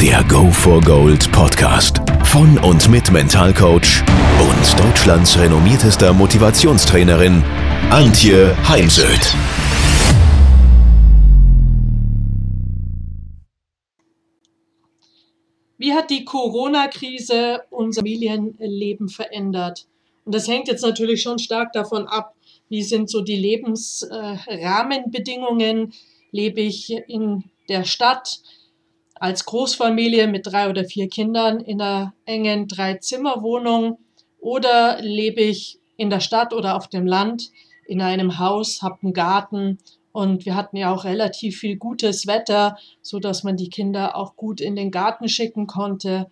Der Go for Gold Podcast von und mit Mentalcoach und Deutschlands renommiertester Motivationstrainerin Antje Heimsöth. Wie hat die Corona-Krise unser Familienleben verändert? Und das hängt jetzt natürlich schon stark davon ab, wie sind so die Lebensrahmenbedingungen. Lebe ich in der Stadt? Als Großfamilie mit drei oder vier Kindern in einer engen Drei-Zimmer-Wohnung oder lebe ich in der Stadt oder auf dem Land in einem Haus, habe einen Garten und wir hatten ja auch relativ viel gutes Wetter, so dass man die Kinder auch gut in den Garten schicken konnte.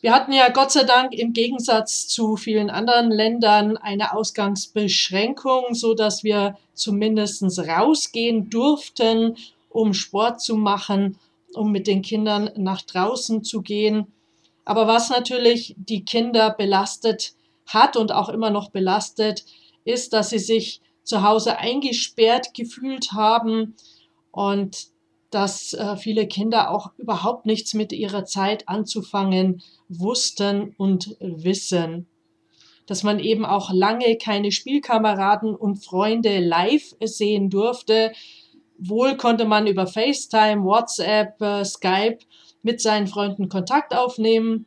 Wir hatten ja Gott sei Dank im Gegensatz zu vielen anderen Ländern eine Ausgangsbeschränkung, so dass wir zumindest rausgehen durften um Sport zu machen, um mit den Kindern nach draußen zu gehen. Aber was natürlich die Kinder belastet hat und auch immer noch belastet, ist, dass sie sich zu Hause eingesperrt gefühlt haben und dass äh, viele Kinder auch überhaupt nichts mit ihrer Zeit anzufangen wussten und wissen. Dass man eben auch lange keine Spielkameraden und Freunde live sehen durfte, Wohl konnte man über FaceTime, WhatsApp, äh, Skype mit seinen Freunden Kontakt aufnehmen.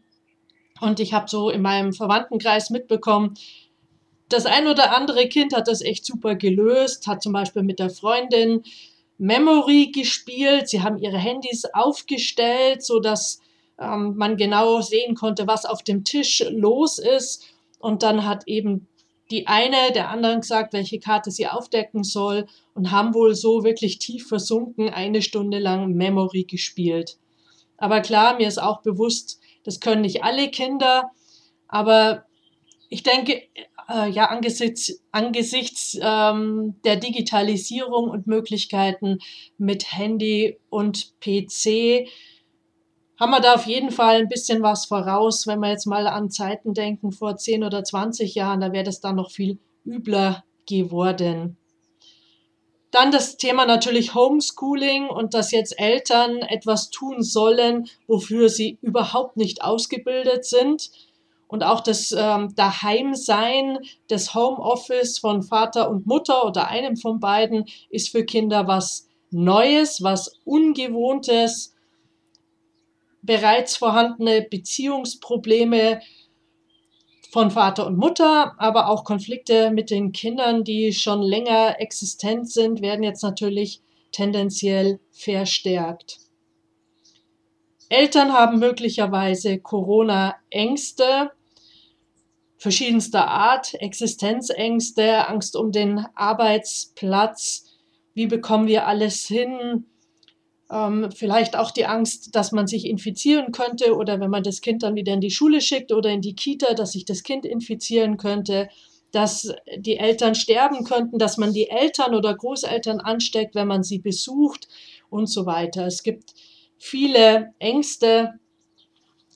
Und ich habe so in meinem Verwandtenkreis mitbekommen, das ein oder andere Kind hat das echt super gelöst, hat zum Beispiel mit der Freundin Memory gespielt. Sie haben ihre Handys aufgestellt, sodass ähm, man genau sehen konnte, was auf dem Tisch los ist. Und dann hat eben die eine der anderen gesagt, welche Karte sie aufdecken soll und haben wohl so wirklich tief versunken eine Stunde lang Memory gespielt. Aber klar, mir ist auch bewusst, das können nicht alle Kinder, aber ich denke, äh, ja, angesichts, angesichts ähm, der Digitalisierung und Möglichkeiten mit Handy und PC haben wir da auf jeden Fall ein bisschen was voraus. Wenn wir jetzt mal an Zeiten denken, vor 10 oder 20 Jahren, da wäre das dann noch viel übler geworden. Dann das Thema natürlich Homeschooling und dass jetzt Eltern etwas tun sollen, wofür sie überhaupt nicht ausgebildet sind. Und auch das ähm, Daheimsein, das Homeoffice von Vater und Mutter oder einem von beiden ist für Kinder was Neues, was Ungewohntes bereits vorhandene Beziehungsprobleme von Vater und Mutter, aber auch Konflikte mit den Kindern, die schon länger existent sind, werden jetzt natürlich tendenziell verstärkt. Eltern haben möglicherweise Corona-Ängste verschiedenster Art, Existenzängste, Angst um den Arbeitsplatz, wie bekommen wir alles hin, ähm, vielleicht auch die Angst, dass man sich infizieren könnte oder wenn man das Kind dann wieder in die Schule schickt oder in die Kita, dass sich das Kind infizieren könnte, dass die Eltern sterben könnten, dass man die Eltern oder Großeltern ansteckt, wenn man sie besucht und so weiter. Es gibt viele Ängste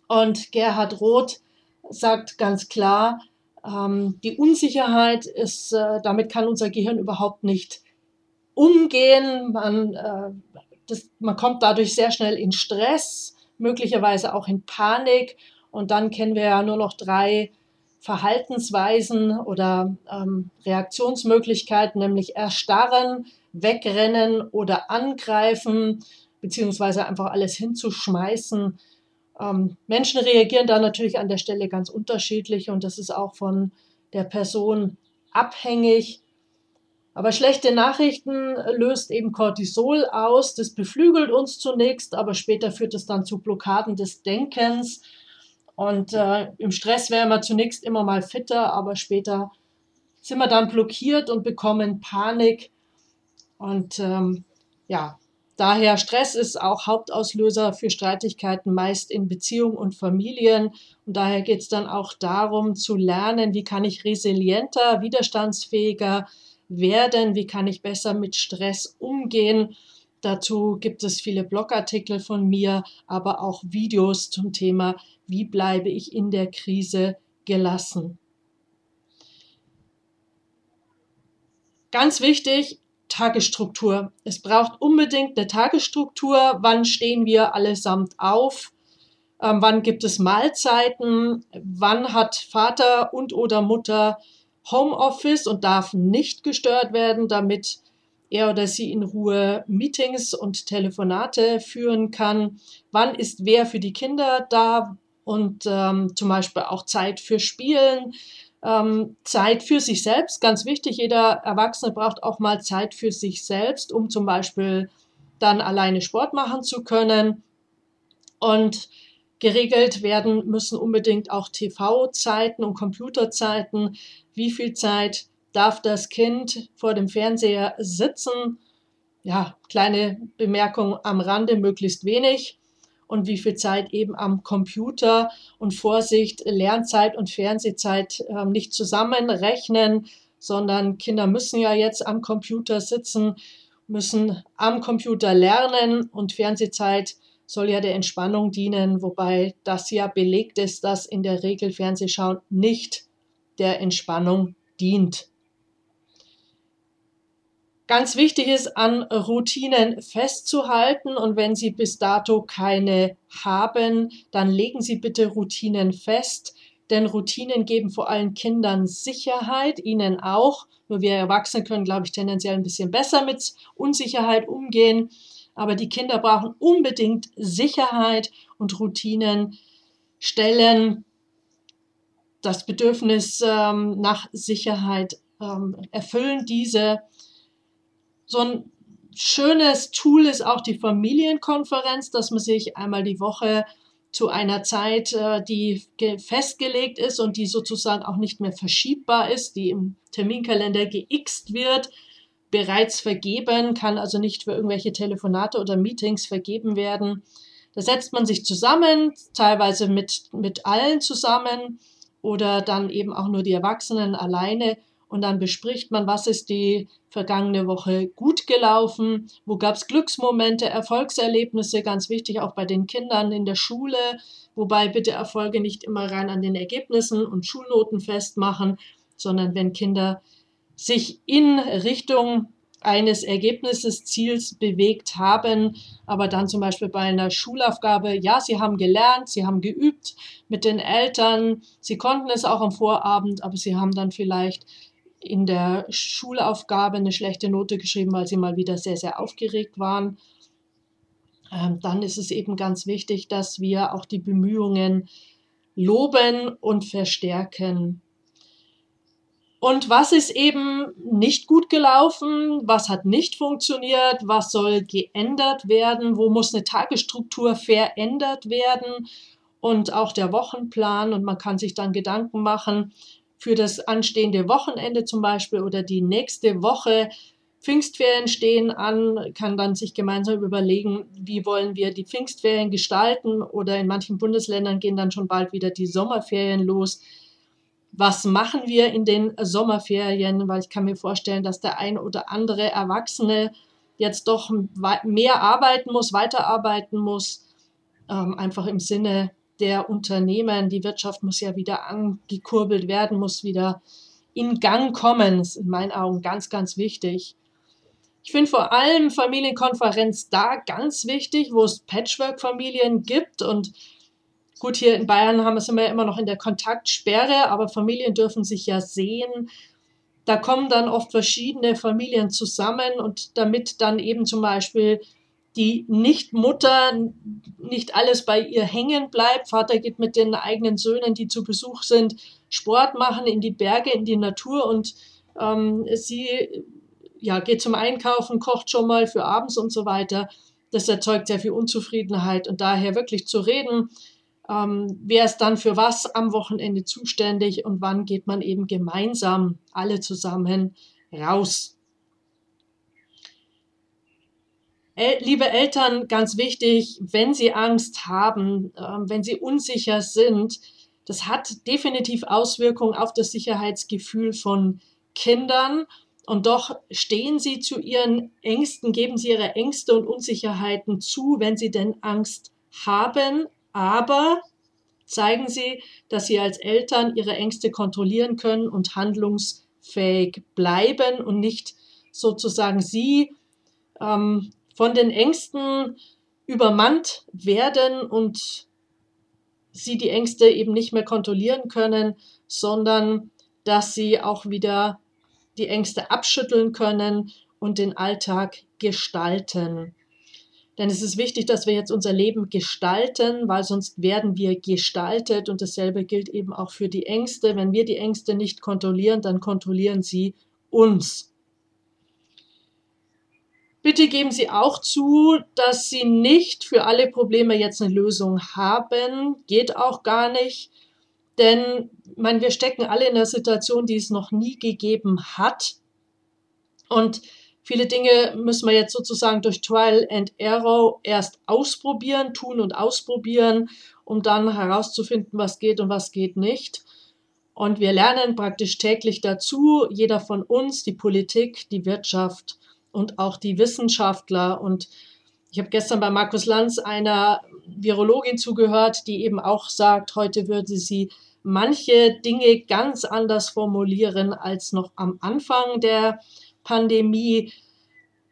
und Gerhard Roth sagt ganz klar, ähm, die Unsicherheit ist, äh, damit kann unser Gehirn überhaupt nicht umgehen. Man äh, das, man kommt dadurch sehr schnell in Stress, möglicherweise auch in Panik. Und dann kennen wir ja nur noch drei Verhaltensweisen oder ähm, Reaktionsmöglichkeiten, nämlich erstarren, wegrennen oder angreifen, beziehungsweise einfach alles hinzuschmeißen. Ähm, Menschen reagieren da natürlich an der Stelle ganz unterschiedlich und das ist auch von der Person abhängig. Aber schlechte Nachrichten löst eben Cortisol aus. Das beflügelt uns zunächst, aber später führt es dann zu Blockaden des Denkens. Und äh, im Stress wären wir zunächst immer mal fitter, aber später sind wir dann blockiert und bekommen Panik. Und ähm, ja, Daher Stress ist auch Hauptauslöser für Streitigkeiten meist in Beziehungen und Familien. Und daher geht es dann auch darum zu lernen, wie kann ich resilienter, widerstandsfähiger werden, wie kann ich besser mit Stress umgehen. Dazu gibt es viele Blogartikel von mir, aber auch Videos zum Thema, wie bleibe ich in der Krise gelassen. Ganz wichtig, Tagesstruktur. Es braucht unbedingt eine Tagesstruktur. Wann stehen wir allesamt auf? Ähm, wann gibt es Mahlzeiten? Wann hat Vater und oder Mutter Homeoffice und darf nicht gestört werden, damit er oder sie in Ruhe Meetings und Telefonate führen kann? Wann ist wer für die Kinder da? Und ähm, zum Beispiel auch Zeit für Spielen, ähm, Zeit für sich selbst, ganz wichtig. Jeder Erwachsene braucht auch mal Zeit für sich selbst, um zum Beispiel dann alleine Sport machen zu können. Und geregelt werden müssen unbedingt auch TV-Zeiten und Computerzeiten. Wie viel Zeit darf das Kind vor dem Fernseher sitzen? Ja, kleine Bemerkung am Rande, möglichst wenig und wie viel Zeit eben am Computer und Vorsicht, Lernzeit und Fernsehzeit äh, nicht zusammenrechnen, sondern Kinder müssen ja jetzt am Computer sitzen, müssen am Computer lernen und Fernsehzeit soll ja der Entspannung dienen, wobei das ja belegt ist, dass in der Regel Fernsehschauen nicht der Entspannung dient. Ganz wichtig ist, an Routinen festzuhalten und wenn Sie bis dato keine haben, dann legen Sie bitte Routinen fest, denn Routinen geben vor allem Kindern Sicherheit, ihnen auch. Nur wir Erwachsene können, glaube ich, tendenziell ein bisschen besser mit Unsicherheit umgehen. Aber die Kinder brauchen unbedingt Sicherheit und Routinen stellen das Bedürfnis ähm, nach Sicherheit, ähm, erfüllen diese. So ein schönes Tool ist auch die Familienkonferenz, dass man sich einmal die Woche zu einer Zeit, äh, die festgelegt ist und die sozusagen auch nicht mehr verschiebbar ist, die im Terminkalender geixt wird, bereits vergeben, kann also nicht für irgendwelche Telefonate oder Meetings vergeben werden. Da setzt man sich zusammen, teilweise mit, mit allen zusammen oder dann eben auch nur die Erwachsenen alleine und dann bespricht man, was ist die vergangene Woche gut gelaufen, wo gab es Glücksmomente, Erfolgserlebnisse, ganz wichtig auch bei den Kindern in der Schule, wobei bitte Erfolge nicht immer rein an den Ergebnissen und Schulnoten festmachen, sondern wenn Kinder sich in Richtung eines Ergebnisses, Ziels bewegt haben, aber dann zum Beispiel bei einer Schulaufgabe, ja, sie haben gelernt, sie haben geübt mit den Eltern, sie konnten es auch am Vorabend, aber sie haben dann vielleicht in der Schulaufgabe eine schlechte Note geschrieben, weil sie mal wieder sehr, sehr aufgeregt waren. Ähm, dann ist es eben ganz wichtig, dass wir auch die Bemühungen loben und verstärken. Und was ist eben nicht gut gelaufen? Was hat nicht funktioniert? Was soll geändert werden? Wo muss eine Tagesstruktur verändert werden? Und auch der Wochenplan. Und man kann sich dann Gedanken machen, für das anstehende Wochenende zum Beispiel oder die nächste Woche. Pfingstferien stehen an, kann dann sich gemeinsam überlegen, wie wollen wir die Pfingstferien gestalten oder in manchen Bundesländern gehen dann schon bald wieder die Sommerferien los. Was machen wir in den Sommerferien? Weil ich kann mir vorstellen, dass der ein oder andere Erwachsene jetzt doch mehr arbeiten muss, weiterarbeiten muss, ähm, einfach im Sinne der Unternehmen. Die Wirtschaft muss ja wieder angekurbelt werden, muss wieder in Gang kommen. Das ist in meinen Augen ganz, ganz wichtig. Ich finde vor allem Familienkonferenz da ganz wichtig, wo es Patchwork-Familien gibt. Und gut, hier in Bayern haben wir ja immer noch in der Kontaktsperre, aber Familien dürfen sich ja sehen. Da kommen dann oft verschiedene Familien zusammen und damit dann eben zum Beispiel die Nicht-Mutter nicht alles bei ihr hängen bleibt. Vater geht mit den eigenen Söhnen, die zu Besuch sind, Sport machen in die Berge, in die Natur und ähm, sie ja, geht zum Einkaufen, kocht schon mal für abends und so weiter. Das erzeugt sehr viel Unzufriedenheit und daher wirklich zu reden, ähm, wer ist dann für was am Wochenende zuständig und wann geht man eben gemeinsam alle zusammen raus. liebe Eltern, ganz wichtig, wenn Sie Angst haben, ähm, wenn Sie unsicher sind, das hat definitiv Auswirkungen auf das Sicherheitsgefühl von Kindern. Und doch stehen Sie zu Ihren Ängsten, geben Sie Ihre Ängste und Unsicherheiten zu, wenn Sie denn Angst haben. Aber zeigen Sie, dass Sie als Eltern Ihre Ängste kontrollieren können und handlungsfähig bleiben und nicht sozusagen Sie ähm, von den Ängsten übermannt werden und sie die Ängste eben nicht mehr kontrollieren können, sondern dass sie auch wieder die Ängste abschütteln können und den Alltag gestalten. Denn es ist wichtig, dass wir jetzt unser Leben gestalten, weil sonst werden wir gestaltet und dasselbe gilt eben auch für die Ängste. Wenn wir die Ängste nicht kontrollieren, dann kontrollieren sie uns. Bitte geben Sie auch zu, dass Sie nicht für alle Probleme jetzt eine Lösung haben. Geht auch gar nicht. Denn meine, wir stecken alle in einer Situation, die es noch nie gegeben hat. Und viele Dinge müssen wir jetzt sozusagen durch Trial and Error erst ausprobieren, tun und ausprobieren, um dann herauszufinden, was geht und was geht nicht. Und wir lernen praktisch täglich dazu, jeder von uns, die Politik, die Wirtschaft und auch die Wissenschaftler. Und ich habe gestern bei Markus Lanz einer Virologin zugehört, die eben auch sagt, heute würde sie manche Dinge ganz anders formulieren als noch am Anfang der Pandemie.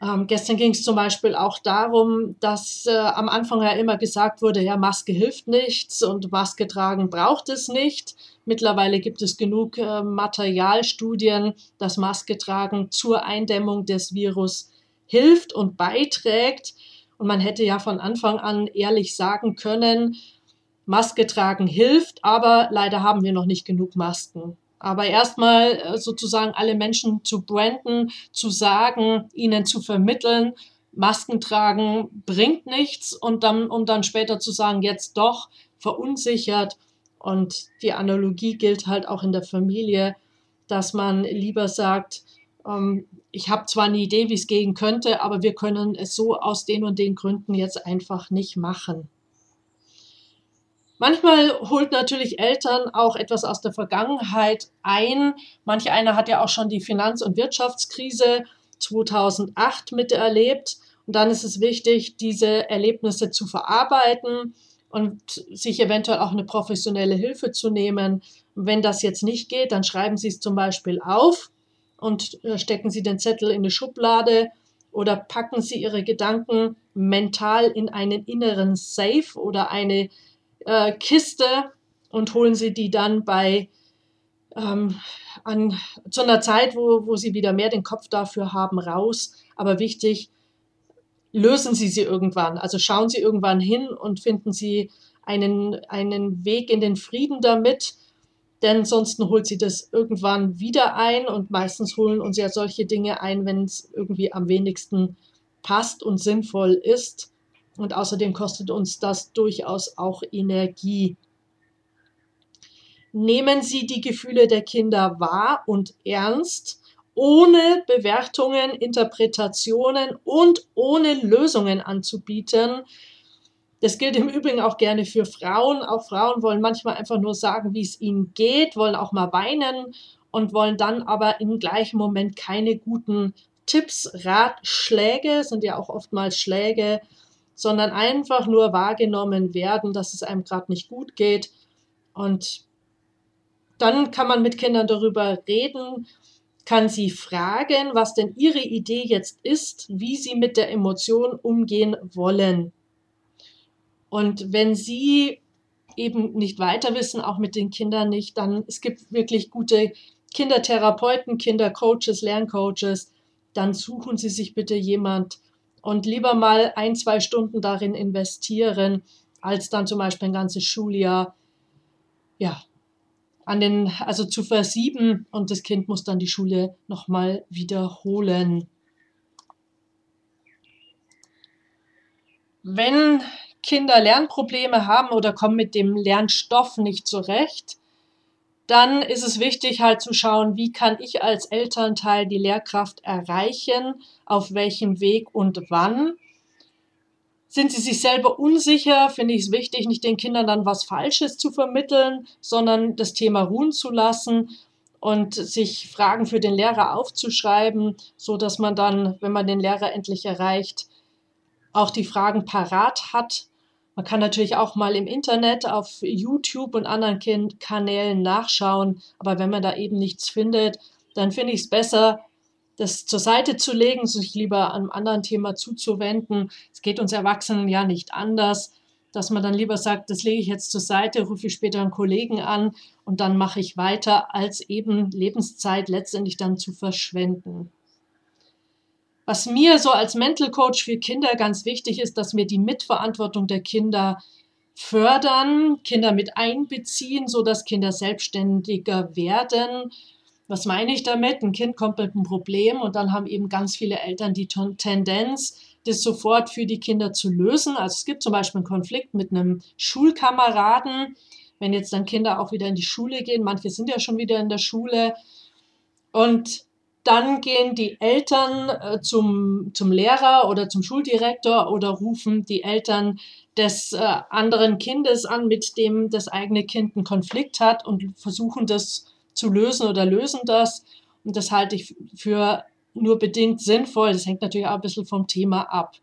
Ähm, gestern ging es zum Beispiel auch darum, dass äh, am Anfang ja immer gesagt wurde, ja, Maske hilft nichts und Maske tragen braucht es nicht. Mittlerweile gibt es genug äh, Materialstudien, dass Maske tragen zur Eindämmung des Virus hilft und beiträgt. Und man hätte ja von Anfang an ehrlich sagen können, Maske tragen hilft, aber leider haben wir noch nicht genug Masken. Aber erstmal äh, sozusagen alle Menschen zu branden, zu sagen, ihnen zu vermitteln, Masken tragen bringt nichts und dann, um dann später zu sagen, jetzt doch verunsichert. Und die Analogie gilt halt auch in der Familie, dass man lieber sagt, ähm, ich habe zwar eine Idee, wie es gehen könnte, aber wir können es so aus den und den Gründen jetzt einfach nicht machen. Manchmal holt natürlich Eltern auch etwas aus der Vergangenheit ein. Manch einer hat ja auch schon die Finanz- und Wirtschaftskrise 2008 miterlebt. Und dann ist es wichtig, diese Erlebnisse zu verarbeiten und sich eventuell auch eine professionelle Hilfe zu nehmen. wenn das jetzt nicht geht, dann schreiben Sie es zum Beispiel auf und äh, stecken Sie den Zettel in eine Schublade oder packen Sie Ihre Gedanken mental in einen inneren Safe oder eine äh, Kiste und holen sie die dann bei ähm, an, zu einer Zeit, wo, wo sie wieder mehr den Kopf dafür haben, raus. Aber wichtig, lösen Sie sie irgendwann. Also schauen Sie irgendwann hin und finden Sie einen, einen Weg in den Frieden damit. Denn sonst holt sie das irgendwann wieder ein und meistens holen uns ja solche Dinge ein, wenn es irgendwie am wenigsten passt und sinnvoll ist. Und außerdem kostet uns das durchaus auch Energie. Nehmen Sie die Gefühle der Kinder wahr und ernst, ohne Bewertungen, Interpretationen und ohne Lösungen anzubieten. Das gilt im Übrigen auch gerne für Frauen. Auch Frauen wollen manchmal einfach nur sagen, wie es ihnen geht, wollen auch mal weinen und wollen dann aber im gleichen Moment keine guten Tipps, Ratschläge, sind ja auch oftmals Schläge, sondern einfach nur wahrgenommen werden, dass es einem gerade nicht gut geht. Und dann kann man mit Kindern darüber reden, kann sie fragen, was denn ihre Idee jetzt ist, wie sie mit der Emotion umgehen wollen. Und wenn sie eben nicht weiter wissen, auch mit den Kindern nicht, dann es gibt wirklich gute Kindertherapeuten, Kindercoaches, Lerncoaches, dann suchen Sie sich bitte jemand, und lieber mal ein, zwei Stunden darin investieren, als dann zum Beispiel ein ganzes Schuljahr, ja, an den, also zu versieben und das Kind muss dann die Schule nochmal wiederholen. Wenn Kinder Lernprobleme haben oder kommen mit dem Lernstoff nicht zurecht, dann ist es wichtig halt zu schauen, wie kann ich als Elternteil die Lehrkraft erreichen, auf welchem Weg und wann. Sind sie sich selber unsicher, finde ich es wichtig, nicht den Kindern dann was Falsches zu vermitteln, sondern das Thema ruhen zu lassen und sich Fragen für den Lehrer aufzuschreiben, so dass man dann, wenn man den Lehrer endlich erreicht, auch die Fragen parat hat. Man kann natürlich auch mal im Internet auf YouTube und anderen Kanälen nachschauen, aber wenn man da eben nichts findet, dann finde ich es besser, das zur Seite zu legen, sich lieber einem anderen Thema zuzuwenden. Es geht uns Erwachsenen ja nicht anders, dass man dann lieber sagt, das lege ich jetzt zur Seite, rufe ich später einen Kollegen an und dann mache ich weiter, als eben Lebenszeit letztendlich dann zu verschwenden. Was mir so als Mental Coach für Kinder ganz wichtig ist, dass wir die Mitverantwortung der Kinder fördern, Kinder mit einbeziehen, so dass Kinder selbstständiger werden was meine ich damit? Ein Kind kommt mit einem Problem und dann haben eben ganz viele Eltern die Tendenz, das sofort für die Kinder zu lösen. Also es gibt zum Beispiel einen Konflikt mit einem Schulkameraden, wenn jetzt dann Kinder auch wieder in die Schule gehen, manche sind ja schon wieder in der Schule und dann gehen die Eltern äh, zum, zum Lehrer oder zum Schuldirektor oder rufen die Eltern des äh, anderen Kindes an, mit dem das eigene Kind einen Konflikt hat und versuchen das zu lösen oder lösen das. Und das halte ich für nur bedingt sinnvoll. Das hängt natürlich auch ein bisschen vom Thema ab.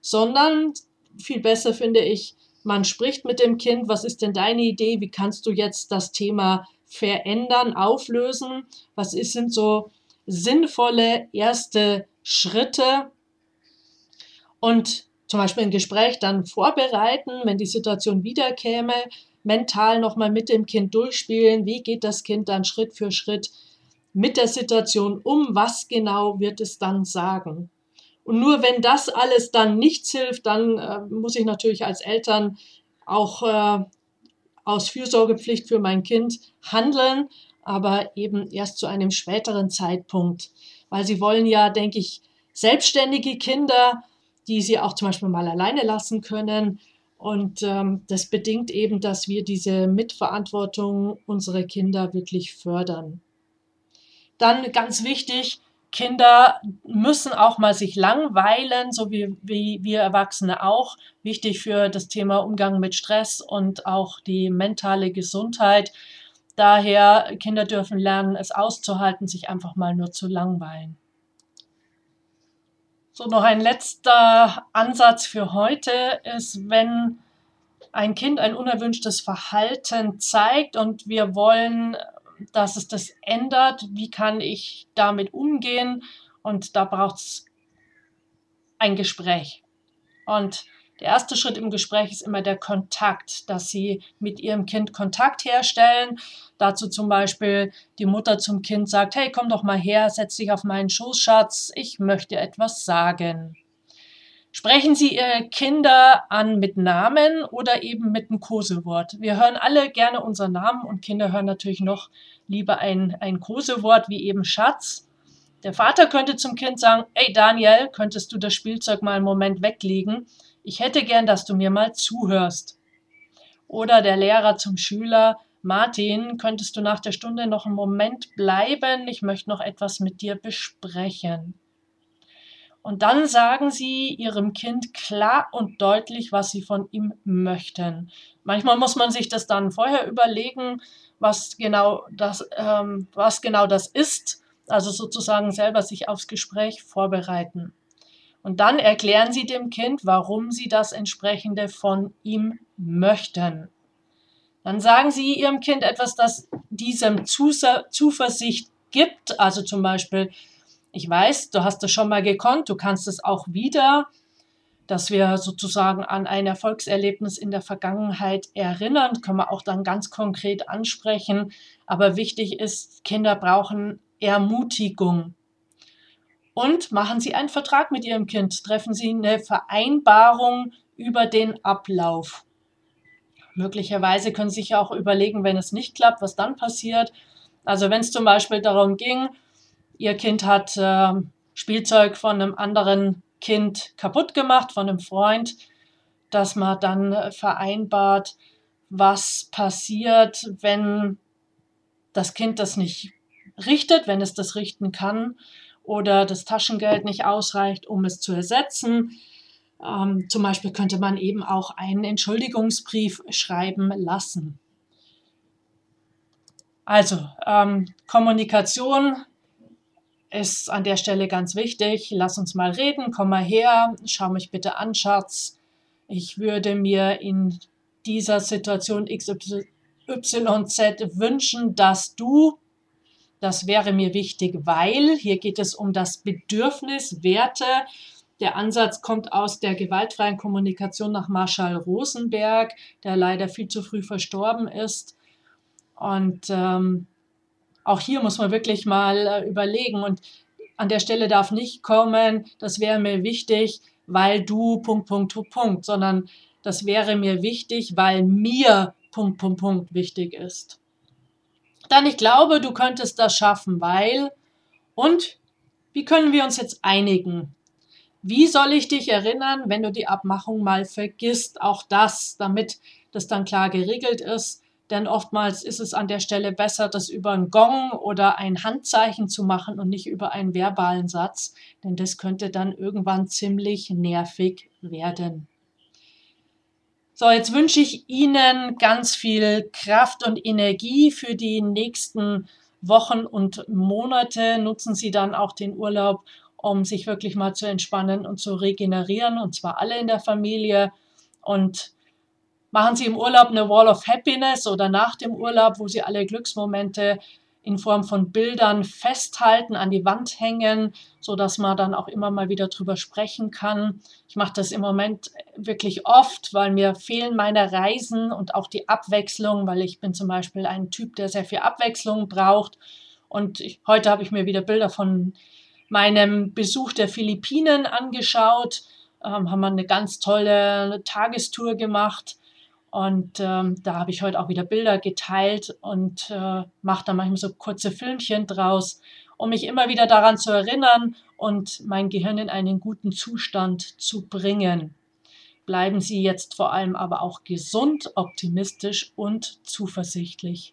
Sondern viel besser finde ich, man spricht mit dem Kind, was ist denn deine Idee, wie kannst du jetzt das Thema verändern, auflösen, was ist, sind so sinnvolle erste Schritte und zum Beispiel ein Gespräch dann vorbereiten, wenn die Situation wiederkäme, mental nochmal mit dem Kind durchspielen, wie geht das Kind dann Schritt für Schritt mit der Situation um, was genau wird es dann sagen. Und nur wenn das alles dann nichts hilft, dann äh, muss ich natürlich als Eltern auch äh, aus Fürsorgepflicht für mein Kind handeln, aber eben erst zu einem späteren Zeitpunkt, weil sie wollen ja, denke ich, selbstständige Kinder, die sie auch zum Beispiel mal alleine lassen können und ähm, das bedingt eben, dass wir diese Mitverantwortung unserer Kinder wirklich fördern. Dann ganz wichtig, Kinder müssen auch mal sich langweilen, so wie, wie wir Erwachsene auch. Wichtig für das Thema Umgang mit Stress und auch die mentale Gesundheit. Daher, Kinder dürfen lernen, es auszuhalten, sich einfach mal nur zu langweilen. So, noch ein letzter Ansatz für heute ist, wenn ein Kind ein unerwünschtes Verhalten zeigt und wir wollen, dass es das ändert, wie kann ich damit umgehen? Und da braucht es ein Gespräch. Und der erste Schritt im Gespräch ist immer der Kontakt, dass Sie mit Ihrem Kind Kontakt herstellen. Dazu zum Beispiel die Mutter zum Kind sagt, hey, komm doch mal her, setz dich auf meinen Schoß, Schatz, ich möchte etwas sagen. Sprechen Sie Ihre Kinder an mit Namen oder eben mit einem Kosewort. Wir hören alle gerne unseren Namen und Kinder hören natürlich noch lieber ein, ein Kosewort wie eben Schatz. Der Vater könnte zum Kind sagen, ey Daniel, könntest du das Spielzeug mal einen Moment weglegen? Ich hätte gern, dass du mir mal zuhörst. Oder der Lehrer zum Schüler, Martin, könntest du nach der Stunde noch einen Moment bleiben? Ich möchte noch etwas mit dir besprechen. Und dann sagen sie ihrem Kind klar und deutlich, was sie von ihm möchten. Manchmal muss man sich das dann vorher überlegen, was genau das, ähm, was genau das ist. Also sozusagen selber sich aufs Gespräch vorbereiten. Und dann erklären Sie dem Kind, warum Sie das entsprechende von ihm möchten. Dann sagen Sie Ihrem Kind etwas, das diesem Zuversicht gibt. Also zum Beispiel, ich weiß, du hast das schon mal gekonnt, du kannst es auch wieder, dass wir sozusagen an ein Erfolgserlebnis in der Vergangenheit erinnern, können wir auch dann ganz konkret ansprechen. Aber wichtig ist, Kinder brauchen Ermutigung. Und machen Sie einen Vertrag mit Ihrem Kind, treffen Sie eine Vereinbarung über den Ablauf. Möglicherweise können Sie sich auch überlegen, wenn es nicht klappt, was dann passiert. Also wenn es zum Beispiel darum ging, Ihr Kind hat äh, Spielzeug von einem anderen Kind kaputt gemacht, von einem Freund, dass man dann vereinbart, was passiert, wenn das Kind das nicht richtet, wenn es das richten kann oder das Taschengeld nicht ausreicht, um es zu ersetzen. Ähm, zum Beispiel könnte man eben auch einen Entschuldigungsbrief schreiben lassen. Also, ähm, Kommunikation ist an der Stelle ganz wichtig. Lass uns mal reden, komm mal her, schau mich bitte an, Schatz. Ich würde mir in dieser Situation XYZ wünschen, dass du, das wäre mir wichtig, weil hier geht es um das Bedürfnis, Werte. Der Ansatz kommt aus der gewaltfreien Kommunikation nach Marshall Rosenberg, der leider viel zu früh verstorben ist. Und ähm, auch hier muss man wirklich mal äh, überlegen. Und an der Stelle darf nicht kommen, das wäre mir wichtig, weil du Punkt, Punkt, Punkt, sondern das wäre mir wichtig, weil mir Punkt, Punkt, Punkt wichtig ist. Dann, ich glaube, du könntest das schaffen, weil und wie können wir uns jetzt einigen? Wie soll ich dich erinnern, wenn du die Abmachung mal vergisst? Auch das, damit das dann klar geregelt ist. Denn oftmals ist es an der Stelle besser, das über einen Gong oder ein Handzeichen zu machen und nicht über einen verbalen Satz, denn das könnte dann irgendwann ziemlich nervig werden. So, jetzt wünsche ich Ihnen ganz viel Kraft und Energie für die nächsten Wochen und Monate. Nutzen Sie dann auch den Urlaub, um sich wirklich mal zu entspannen und zu regenerieren, und zwar alle in der Familie. Und Machen Sie im Urlaub eine Wall of Happiness oder nach dem Urlaub, wo Sie alle Glücksmomente in Form von Bildern festhalten, an die Wand hängen, so dass man dann auch immer mal wieder drüber sprechen kann. Ich mache das im Moment wirklich oft, weil mir fehlen meine Reisen und auch die Abwechslung, weil ich bin zum Beispiel ein Typ, der sehr viel Abwechslung braucht. Und ich, heute habe ich mir wieder Bilder von meinem Besuch der Philippinen angeschaut, ähm, haben wir eine ganz tolle Tagestour gemacht und ähm, da habe ich heute auch wieder Bilder geteilt und äh, mache da manchmal so kurze Filmchen draus, um mich immer wieder daran zu erinnern und mein Gehirn in einen guten Zustand zu bringen. Bleiben Sie jetzt vor allem aber auch gesund, optimistisch und zuversichtlich.